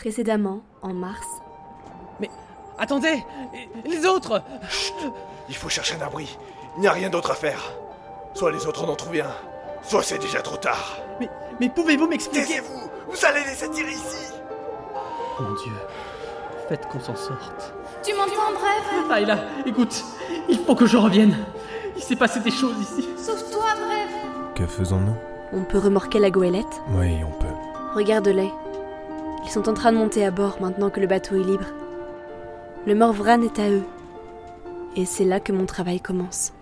Précédemment, en mars, Mais attendez Les autres Il faut chercher un abri. Il n'y a rien d'autre à faire. Soit les autres en ont trouvé un, soit c'est déjà trop tard. Mais, mais pouvez-vous m'expliquer? Taisez-vous Vous allez les attirer ici Mon Dieu, faites qu'on s'en sorte. Tu m'entends, Bref? Ayla, écoute, il faut que je revienne. Il s'est passé des choses ici. Sauve-toi, Bref Que faisons-nous? On peut remorquer la goélette? Oui, on peut. Regarde-les. Ils sont en train de monter à bord maintenant que le bateau est libre. Le Morvran est à eux. Et c'est là que mon travail commence.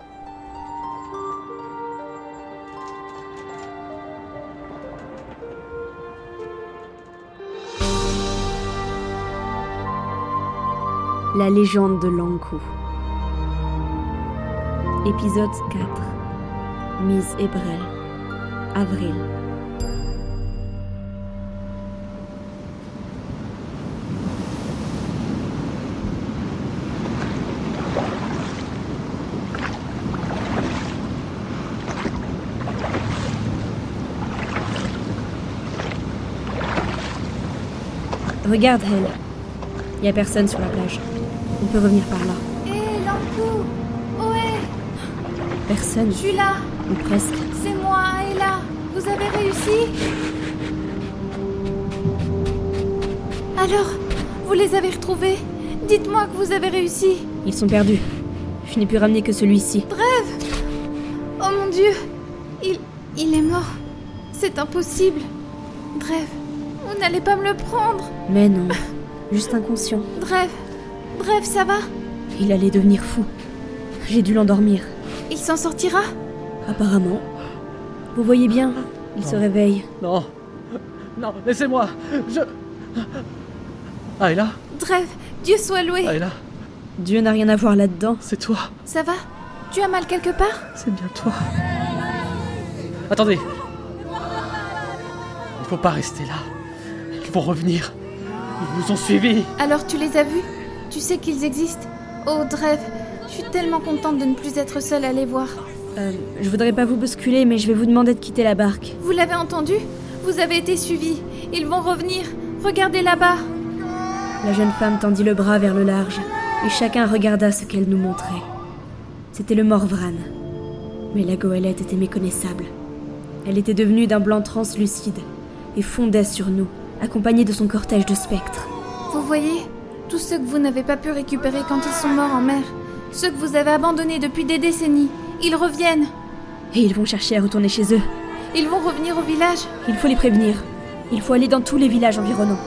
La légende de Lankou. Épisode 4. Mise Hébrel. Avril. Regarde, elle. Il y a personne sur la plage. On peut revenir par là. Hé, Lankou Ohé Personne, Je suis là ou presque. C'est moi, Ayla Vous avez réussi? Alors, vous les avez retrouvés? Dites-moi que vous avez réussi Ils sont perdus. Je n'ai pu ramener que celui-ci. Oh mon dieu Il... il est mort. C'est impossible. Bref, vous n'allez pas me le prendre. Mais non, juste inconscient. Bref, bref, ça va Il allait devenir fou. J'ai dû l'endormir. Il s'en sortira Apparemment. Vous voyez bien, il se réveille. Non, non, laissez-moi. Je. Ayla, Bref, Dieu soit loué. Ayla, Dieu n'a rien à voir là-dedans. c'est toi. Ça va? Tu as mal quelque part? C'est bien toi. Attendez. Il faut pas rester là. Ils vont revenir. Ils nous ont suivis. Alors tu les as vus? Tu sais qu'ils existent? Oh, Drev, je suis tellement contente de ne plus être seule à les voir. Euh, je voudrais pas vous bousculer, mais je vais vous demander de quitter la barque. Vous l'avez entendu? Vous avez été suivis. Ils vont revenir. Regardez là-bas. La jeune femme tendit le bras vers le large, et chacun regarda ce qu'elle nous montrait. C'était le Morvran. Mais la goélette était méconnaissable. Elle était devenue d'un blanc translucide, et fondait sur nous, accompagnée de son cortège de spectres. Vous voyez Tous ceux que vous n'avez pas pu récupérer quand ils sont morts en mer. Ceux que vous avez abandonnés depuis des décennies. Ils reviennent. Et ils vont chercher à retourner chez eux. Ils vont revenir au village. Il faut les prévenir. Il faut aller dans tous les villages environnants.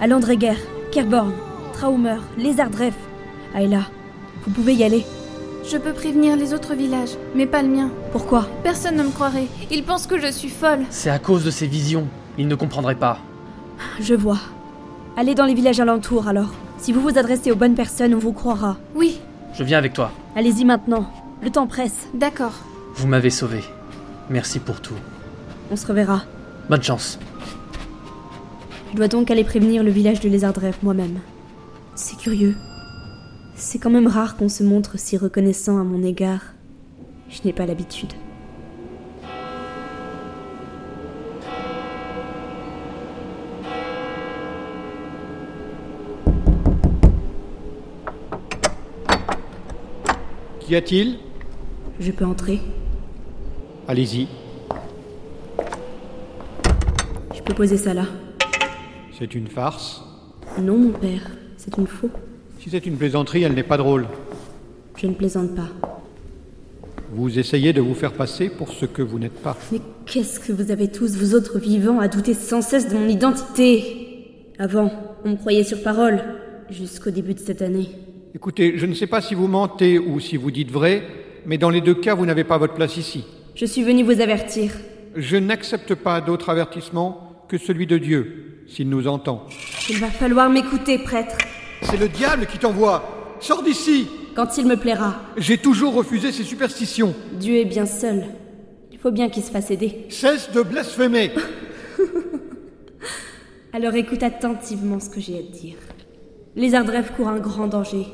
À Landreger, Kerborn, Traumer, Lézardref. Ayla, vous pouvez y aller. Je peux prévenir les autres villages, mais pas le mien. Pourquoi? Personne ne me croirait. Ils pensent que je suis folle. C'est à cause de ces visions. Ils ne comprendraient pas. Je vois. Allez dans les villages alentours alors. Si vous vous adressez aux bonnes personnes, on vous croira. Oui, Je viens avec toi. Allez-y maintenant. Le temps presse. d'accord. Vous m'avez sauvé. Merci pour tout. On se reverra. Bonne chance. Je dois donc aller prévenir le village de Lézardref moi-même. C'est curieux. C'est quand même rare qu'on se montre si reconnaissant à mon égard. Je n'ai pas l'habitude. Qu'y a-t-il? Je peux entrer Allez-y. Je peux poser ça là. C'est une farce. Non, mon père. C'est une faux. Si c'est une plaisanterie, elle n'est pas drôle. Je ne plaisante pas. Vous essayez de vous faire passer pour ce que vous n'êtes pas. Mais qu'est-ce que vous avez tous, vous autres vivants, à douter sans cesse de mon identité? Avant, on me croyait sur parole, jusqu'au début de cette année. Écoutez, je ne sais pas si vous mentez ou si vous dites vrai, mais dans les deux cas, vous n'avez pas votre place ici. Je suis venu vous avertir. Je n'accepte pas d'autre avertissement que celui de Dieu, s'il nous entend. Il va falloir m'écouter, prêtre, C'est le diable qui t'envoie Sors d'ici quand il me plaira. J'ai toujours refusé ces superstitions. Dieu est bien seul. Il faut bien qu'il se fasse aider. Cesse de blasphémer Alors écoute attentivement ce que j'ai à te dire. Les Ardref courent un grand danger.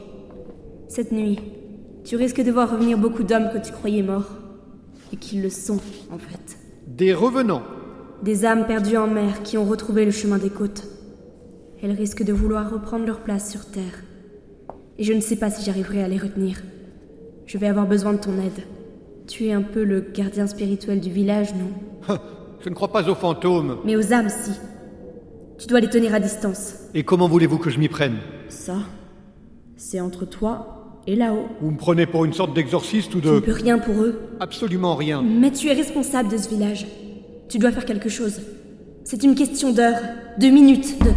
Cette nuit, tu risques de voir revenir beaucoup d'hommes que tu croyais morts. Et qu'ils le sont, en fait. Des revenants. Des âmes perdues en mer qui ont retrouvé le chemin des côtes. elles risquent de vouloir reprendre leur place sur Terre. Et je ne sais pas si j'arriverai à les retenir. Je vais avoir besoin de ton aide. Tu es un peu le gardien spirituel du village, non? Je ne crois pas aux fantômes. Mais aux âmes, si. Tu dois les tenir à distance. Et comment voulez-vous que je m'y prenne? Ça, c'est entre toi et là-haut. Vous me prenez pour une sorte d'exorciste ou Tu ne de... peux rien pour eux. Absolument rien. Mais tu es responsable de ce village. Tu dois faire quelque chose. C'est une question d'heures, de minutes, de...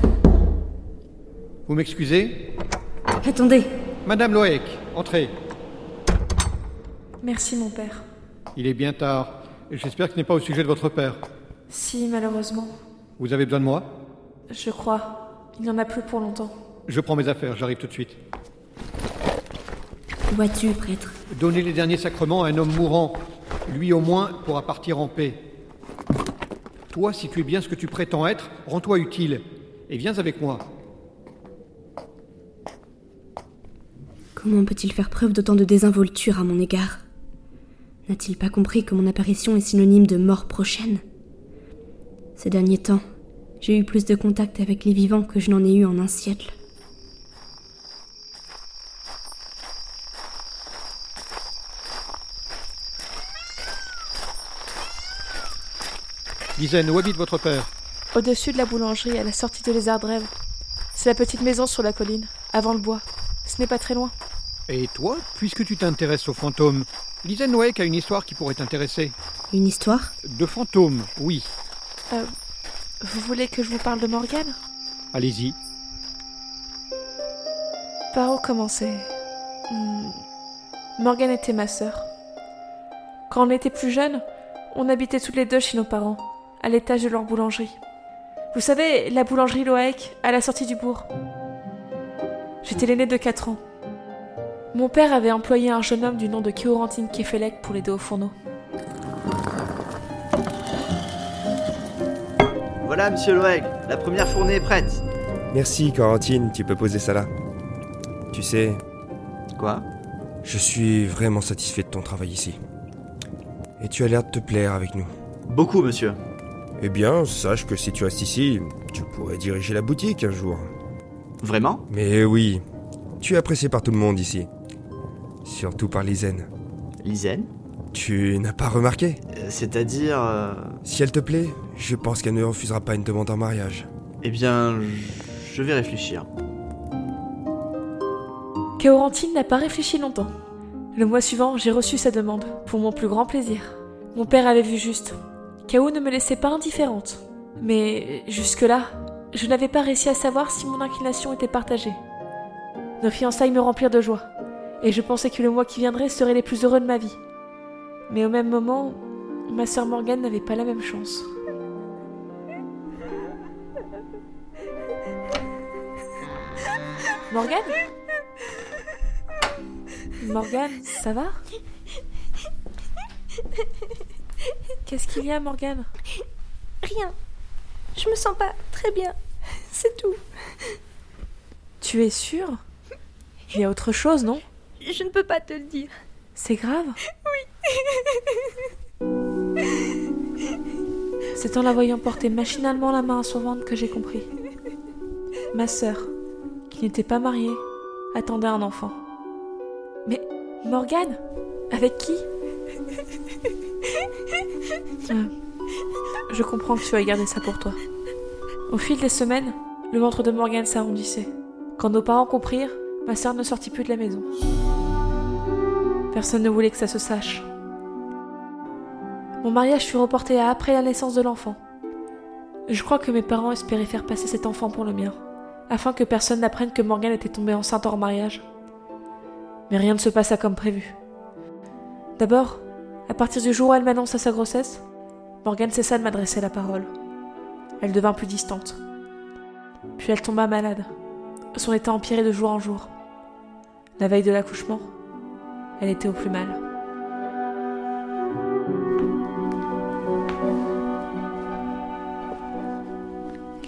Vous m'excusez Attendez, Madame Loek, entrez. Merci, mon père. Il est bien tard. Et J'espère que ce n'est pas au sujet de votre père. Si, malheureusement. Vous avez besoin de moi? Je crois. Il n'y en a plus pour longtemps. Je prends mes affaires, j'arrive tout de suite. où vas-tu, prêtre? Donnez les derniers sacrements à un homme mourant. Lui au moins pourra partir en paix. Toi, si tu es bien ce que tu prétends être, rends-toi utile. Et viens avec moi. Comment peut-il faire preuve d'autant de désinvolture à mon égard? N'a-t-il pas compris que mon apparition est synonyme de mort prochaine? Ces derniers temps, j'ai eu plus de contact avec les vivants que je n'en ai eu en un siècle. Lisanne, où habite votre père Au-dessus de la boulangerie, à la sortie de Lézardrève. C'est la petite maison sur la colline, avant le bois. Ce n'est pas très loin. Et toi, puisque tu t'intéresses aux fantômes, Lisanne Noack a une histoire qui pourrait t'intéresser. Une histoire? De fantômes, oui. Euh, vous voulez que je vous parle de Morgane? Allez-y. Par où commencer? Hmm. Morgane était ma sœur. Quand on était plus jeunes, on habitait toutes les deux chez nos parents, à l'étage de leur boulangerie. Vous savez, la boulangerie Loaek, à la sortie du bourg. J'étais l'aîné de 4 ans. Mon père avait employé un jeune homme du nom de Kéorantine Kefelec pour l'aider au fourneau. Voilà, monsieur Loeg, la première fournée est prête. Merci, Corentine, tu peux poser ça là. Tu sais, Quoi? je suis vraiment satisfait de ton travail ici. Et tu as l'air de te plaire avec nous. Beaucoup, monsieur. Eh bien, sache que si tu restes ici, tu pourrais diriger la boutique un jour. Vraiment? Mais oui, tu es apprécié par tout le monde ici. Surtout par Lisanne. Lisanne Tu n'as pas remarqué? Euh, C'est-à-dire... euh, Si elle te plaît, je pense qu'elle ne refusera pas une demande en mariage. Eh bien, je vais réfléchir. Kéorantine n'a pas réfléchi longtemps. Le mois suivant, j'ai reçu sa demande, pour mon plus grand plaisir. Mon père avait vu juste. Kao ne me laissait pas indifférente. Mais jusque-là, je n'avais pas réussi à savoir si mon inclination était partagée. Nos fiançailles me remplirent de joie, et je pensais que le mois qui viendrait serait les plus heureux de ma vie. Mais au même moment, ma sœur Morgane n'avait pas la même chance. Morgane? Morgane, ça va? Qu'est-ce qu'il y a, Morgane? Rien. Je me sens pas très bien. C'est tout. Tu es sûre? Il y a autre chose, non? Je ne peux pas te le dire. C'est grave? Oui. C'est en la voyant porter machinalement la main à son ventre que j'ai compris. Ma sœur, qui n'était pas mariée, attendait un enfant. Mais Morgane Avec qui? Ah, Je comprends que tu as gardé ça pour toi. Au fil des semaines, le ventre de Morgane s'arrondissait. Quand nos parents comprirent, ma sœur ne sortit plus de la maison. Personne ne voulait que ça se sache. Mon mariage fut reporté à après la naissance de l'enfant. Je crois que mes parents espéraient faire passer cet enfant pour le mien, afin que personne n'apprenne que Morgane était tombée enceinte hors mariage. Mais rien ne se passa comme prévu. D'abord, à partir du jour où elle m'annonça sa grossesse, Morgane cessa de m'adresser la parole. Elle devint plus distante. Puis elle tomba malade. Son état empirait de jour en jour. La veille de l'accouchement, elle était au plus mal.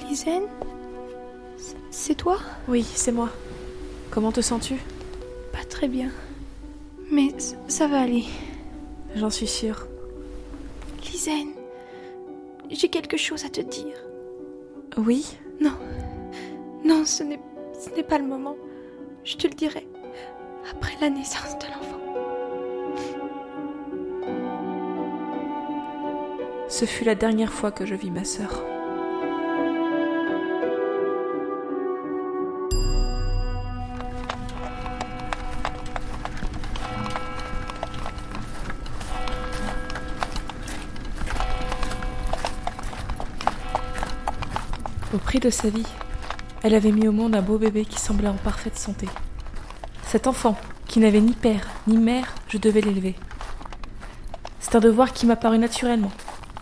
Lisanne C'est toi? Oui, c'est moi. Comment te sens-tu? Pas très bien. Mais ça va aller. J'en suis sûre. Lisanne, j'ai quelque chose à te dire. Oui? Non, Non, ce n'est, ce n'est pas le moment. Je te le dirai. Après la naissance de l'enfant. Ce fut la dernière fois que je vis ma sœur. De sa vie, elle avait mis au monde un beau bébé qui semblait en parfaite santé. Cet enfant, qui n'avait ni père ni mère, je devais l'élever. C'est un devoir qui m'a paru naturellement,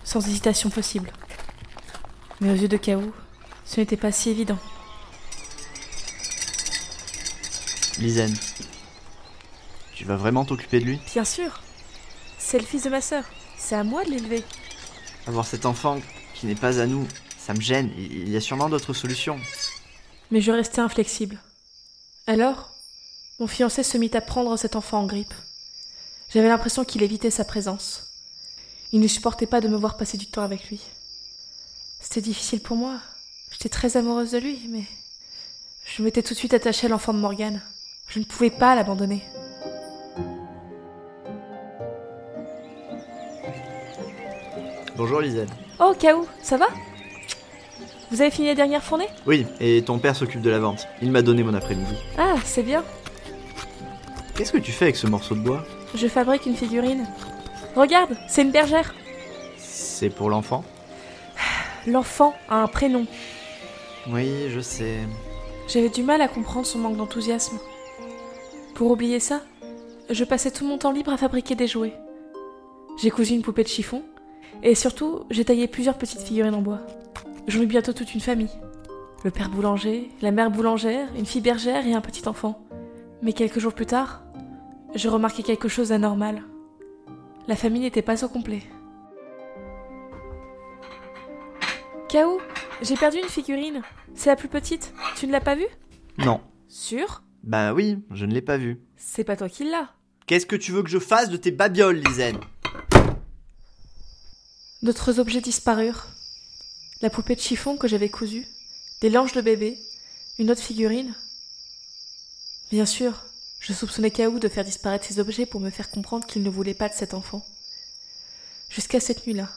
sans hésitation possible. Mais aux yeux de Chaos, ce n'était pas si évident. Lizen, tu vas vraiment t'occuper de lui? Bien sûr, c'est le fils de ma sœur. C'est à moi de l'élever. Avoir cet enfant qui n'est pas à nous, ça me gêne. Il y a sûrement d'autres solutions. Mais je restais inflexible. Alors, mon fiancé se mit à prendre cet enfant en grippe. J'avais l'impression qu'il évitait sa présence. Il ne supportait pas de me voir passer du temps avec lui. C'était difficile pour moi. J'étais très amoureuse de lui, mais je m'étais tout de suite attachée à l'enfant de Morgane. Je ne pouvais pas l'abandonner. Bonjour Lizen. Oh, Kaou, ça va? Vous avez fini la dernière fournée Oui, et ton père s'occupe de la vente. Il m'a donné mon après-midi. Ah, c'est bien. Qu'est-ce que tu fais avec ce morceau de bois? Je fabrique une figurine. Regarde, c'est une bergère. C'est pour l'enfant? L'enfant a un prénom. Oui, je sais. J'avais du mal à comprendre son manque d'enthousiasme. Pour oublier ça, je passais tout mon temps libre à fabriquer des jouets. J'ai cousu une poupée de chiffon, et surtout, j'ai taillé plusieurs petites figurines en bois. J'en eus bientôt toute une famille. Le père boulanger, la mère boulangère, une fille bergère et un petit enfant. Mais quelques jours plus tard, je remarquai quelque chose d'anormal. La famille n'était pas au complet. K.O., j'ai perdu une figurine. C'est la plus petite. Tu ne l'as pas vue? Non. Sûr? Bah oui, je ne l'ai pas vu. C'est pas toi qui l'as. Qu'est-ce que tu veux que je fasse de tes babioles, Lizen? D'autres objets disparurent. La poupée de chiffon que j'avais cousue, des langes de bébé, une autre figurine. Bien sûr, je soupçonnais Kaou de faire disparaître ces objets pour me faire comprendre qu'il ne voulait pas de cet enfant. Jusqu'à cette nuit-là.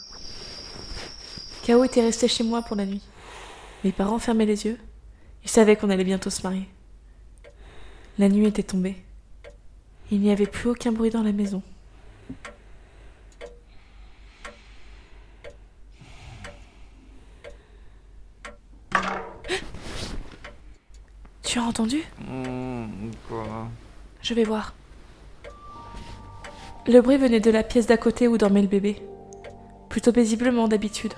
Kao était resté chez moi pour la nuit. Mes parents fermaient les yeux. Ils savaient qu'on allait bientôt se marier. La nuit était tombée. Il n'y avait plus aucun bruit dans la maison. Tu as entendu Quoi Je vais voir. Le bruit venait de la pièce d'à côté où dormait le bébé. Plutôt paisiblement d'habitude.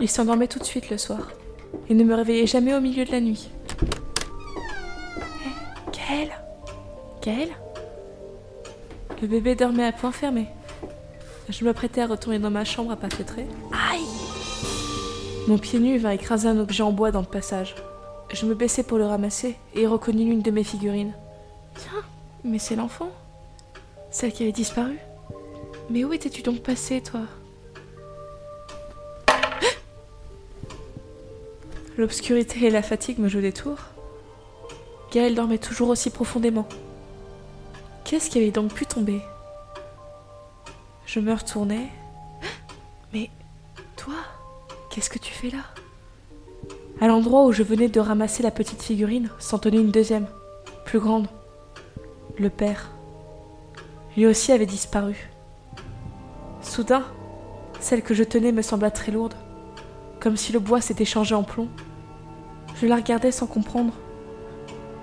Il s'endormait tout de suite le soir. Il ne me réveillait jamais au milieu de la nuit. Gaël Gaël Le bébé dormait à point fermé. Je m'apprêtais à retourner dans ma chambre à pas feutré. Aïe Mon pied nu vint écraser un objet en bois dans le passage. Je me baissai pour le ramasser et reconnus l'une de mes figurines. Tiens, mais c'est l'enfant. Celle qui avait disparu. Mais où étais-tu donc passé, toi? L'obscurité et la fatigue me jouaient des tours. Gaël dormait toujours aussi profondément. Qu'est-ce qui avait donc pu tomber? Je me retournai. Mais toi, qu'est-ce que tu fais là? À l'endroit où je venais de ramasser la petite figurine, s'en tenait une deuxième, plus grande. Le père. Lui aussi avait disparu. Soudain, celle que je tenais me sembla très lourde, comme si le bois s'était changé en plomb. Je la regardais sans comprendre.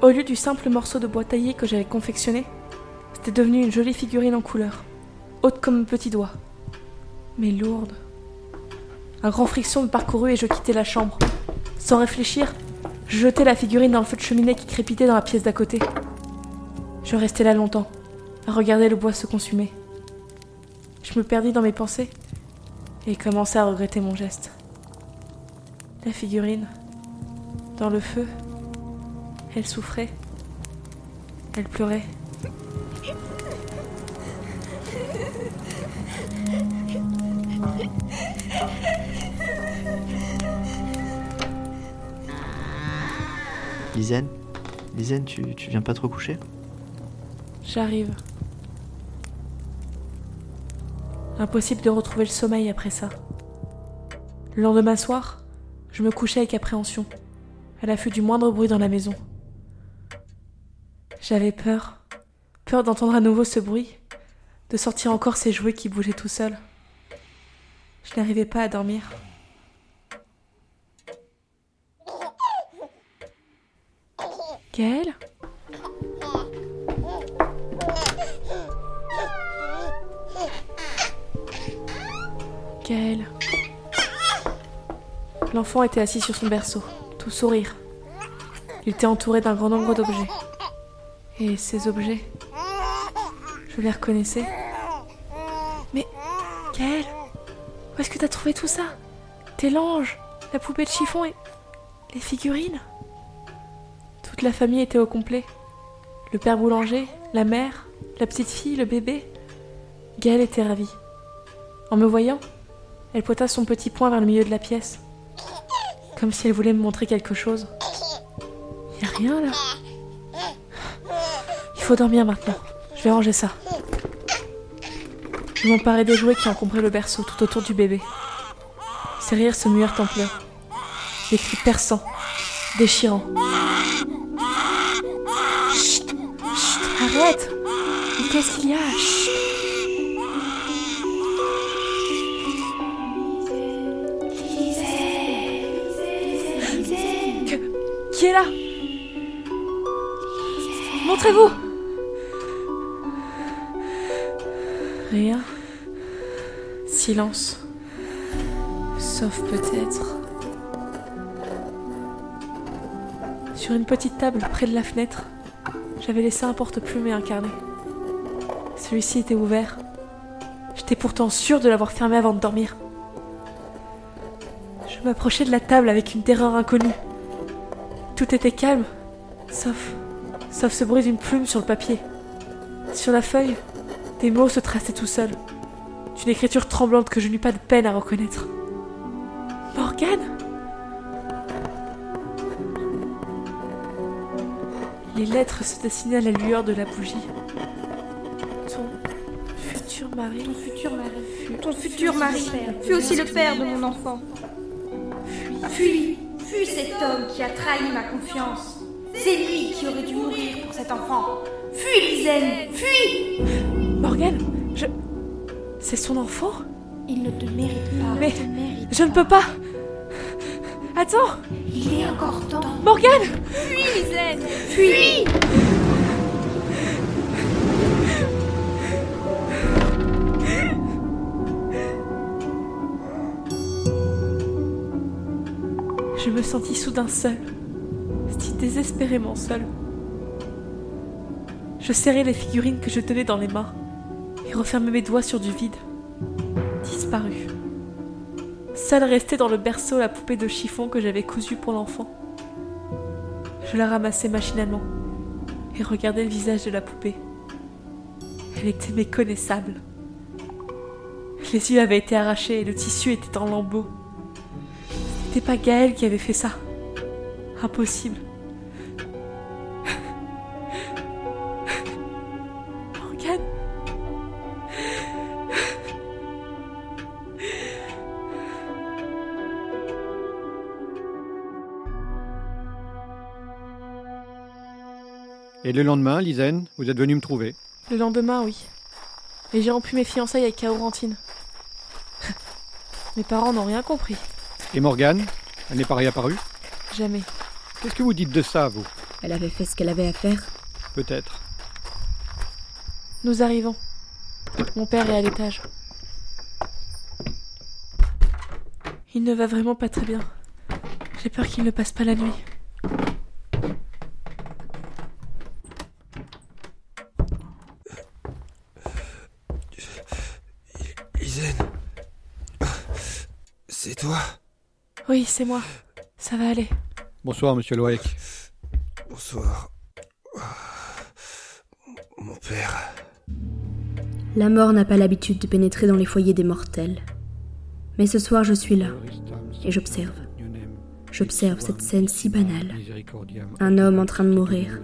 Au lieu du simple morceau de bois taillé que j'avais confectionné, c'était devenu une jolie figurine en couleur, haute comme un petit doigt, mais lourde. Un grand friction me parcourut et je quittai la chambre. Sans réfléchir, je jetai la figurine dans le feu de cheminée qui crépitait dans la pièce d'à côté. Je restai là longtemps, à regarder le bois se consumer. Je me perdis dans mes pensées et commençai à regretter mon geste. La figurine, dans le feu, elle souffrait, elle pleurait. Tu, tu viens pas trop coucher? J'arrive. Impossible de retrouver le sommeil après ça. Le lendemain soir, je me couchais avec appréhension, à l'affût du moindre bruit dans la maison. J'avais peur, peur d'entendre à nouveau ce bruit, de sortir encore ces jouets qui bougeaient tout seuls. Je n'arrivais pas à dormir. Gaël Gaël. L'enfant était assis sur son berceau, tout sourire. Il était entouré d'un grand nombre d'objets. Et ces objets, je les reconnaissais. Mais, Gaël, où est-ce que t'as trouvé tout ça? Tes langes, la poupée de chiffon et les figurines? Toute la famille était au complet. Le père boulanger, la mère, la petite fille, le bébé. Gaël était ravie. En me voyant, elle pointa son petit poing vers le milieu de la pièce, comme si elle voulait me montrer quelque chose. Y a rien là. Il faut dormir maintenant. Je vais ranger ça. Je m'emparai des jouets qui encombraient le berceau tout autour du bébé. Ses rires se muèrent en pleurs. Des cris perçants, déchirants. Qu'est-ce qu'il y a? Chut. Qui est là? Montrez-vous Rien. Silence. Sauf peut-être. Sur une petite table près de la fenêtre, j'avais laissé un porte-plume et un carnet. Celui-ci était ouvert. J'étais pourtant sûre de l'avoir fermé avant de dormir. Je m'approchais de la table avec une terreur inconnue. Tout était calme, sauf. sauf ce bruit d'une plume sur le papier. Sur la feuille, des mots se traçaient tout seuls, d'une écriture tremblante que je n'eus pas de peine à reconnaître. Morgane? Les lettres se dessinaient à la lueur de la bougie. Ton futur mari. Ton futur mari. Fut- Ton futur mari aussi le père de mon enfant. Fuis, fuis cet homme qui a trahi ma confiance. C'est lui qui aurait dû mourir pour cet enfant. Fuis, Lizen, fuis Morgane Je. C'est son enfant? Il ne te mérite pas. Mais- il te mérite Je ne peux pas Attends Il est encore temps. Morgane Fuis, Lizen, fuis Je me sentis soudain seule, si désespérément seule. Je serrais les figurines que je tenais dans les mains et refermais mes doigts sur du vide. Disparu. Seule restait dans le berceau la poupée de chiffon que j'avais cousue pour l'enfant. Je la ramassai machinalement et regardais le visage de la poupée. Elle était méconnaissable. Les yeux avaient été arrachés et le tissu était en lambeaux. C'était pas Gaël qui avait fait ça. Impossible. Morgane Et le lendemain, Lisanne, vous êtes venu me trouver. Le lendemain, oui. Et j'ai rompu mes fiançailles avec Kaorantine. mes parents n'ont rien compris. Et Morgane Elle n'est pas réapparue Jamais. Qu'est-ce que vous dites de ça, vous Elle avait fait ce qu'elle avait à faire. Peut-être. Nous arrivons. Mon père est à l'étage. Il ne va vraiment pas très bien. J'ai peur qu'il ne passe pas la nuit. Isen C'est toi Oui, c'est moi. Ça va aller. Bonsoir, monsieur Loïc. Bonsoir. Mon père. La mort n'a pas l'habitude de pénétrer dans les foyers des mortels. Mais ce soir, je suis là et j'observe. J'observe cette scène si banale. Un homme en train de mourir.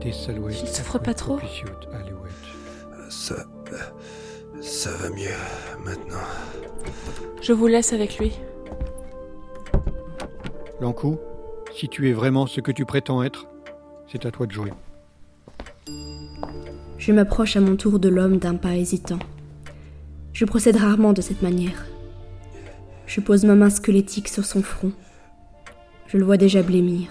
Il souffre pas trop. Ça. Ça va mieux maintenant. Je vous laisse avec lui. Lankou, si tu es vraiment ce que tu prétends être, c'est à toi de jouer. Je m'approche à mon tour de l'homme d'un pas hésitant. Je procède rarement de cette manière. Je pose ma main squelettique sur son front. Je le vois déjà blêmir.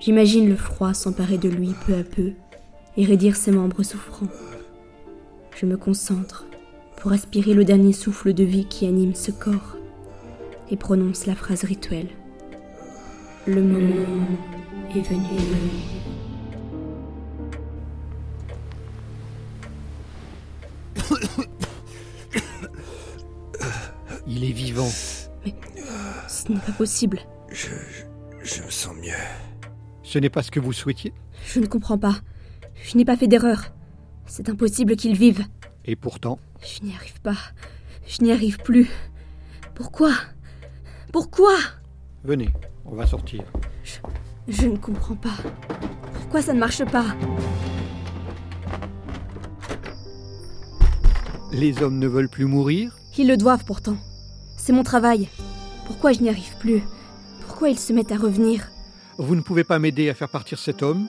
J'imagine le froid s'emparer de lui peu à peu et raidir ses membres souffrants. Je me concentre pour aspirer le dernier souffle de vie qui anime ce corps et prononce la phrase rituelle. Le moment est venu. Il est vivant. Ce n'est pas possible. Je, je. je me sens mieux. Ce n'est pas ce que vous souhaitiez? Je ne comprends pas. Je n'ai pas fait d'erreur. C'est impossible qu'il vive. Et pourtant, Je n'y arrive pas. Je n'y arrive plus. Pourquoi? Pourquoi? Venez, on va sortir. Je ne comprends pas. Pourquoi ça ne marche pas? Les hommes ne veulent plus mourir? Ils le doivent pourtant. C'est mon travail. Pourquoi je n'y arrive plus? Pourquoi ils se mettent à revenir? Vous ne pouvez pas m'aider à faire partir cet homme?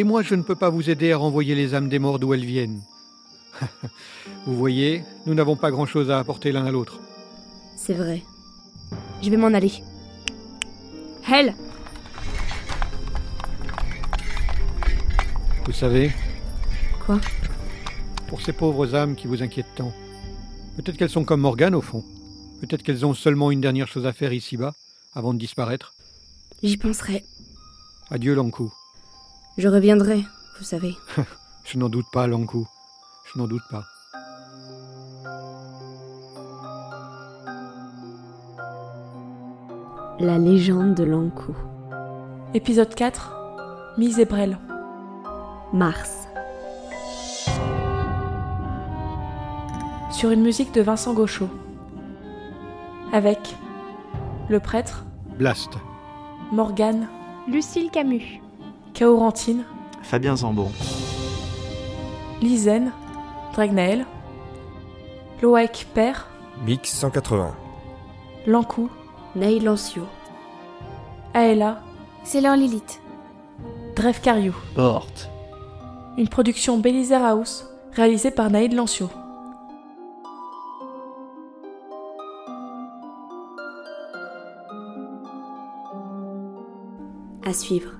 Et moi, je ne peux pas vous aider à renvoyer les âmes des morts d'où elles viennent. vous voyez, nous n'avons pas grand-chose à apporter l'un à l'autre. C'est vrai. Je vais m'en aller. Hell Vous savez, Quoi? Pour ces pauvres âmes qui vous inquiètent tant, peut-être qu'elles sont comme Morgane au fond. Peut-être qu'elles ont seulement une dernière chose à faire ici-bas, avant de disparaître. J'y penserai. Adieu, Lankou. Je reviendrai, vous savez. Je n'en doute pas, Lankou. Je n'en doute pas. La légende de Lankou. Épisode 4 Mise et Brel. Mars. Sur une musique de Vincent Gauchot. Avec le prêtre, Blast. Morgane, Lucille Camus. Kaorantine, Fabien Zambon. Lizen, Dragnael, Loaek Père, Mix 180. Lankou, Neil Lancio. Aela, C'est leur Lilith. Dref Cariou. Porte. Une production Belizer House réalisée par Naïd Lancio. À suivre.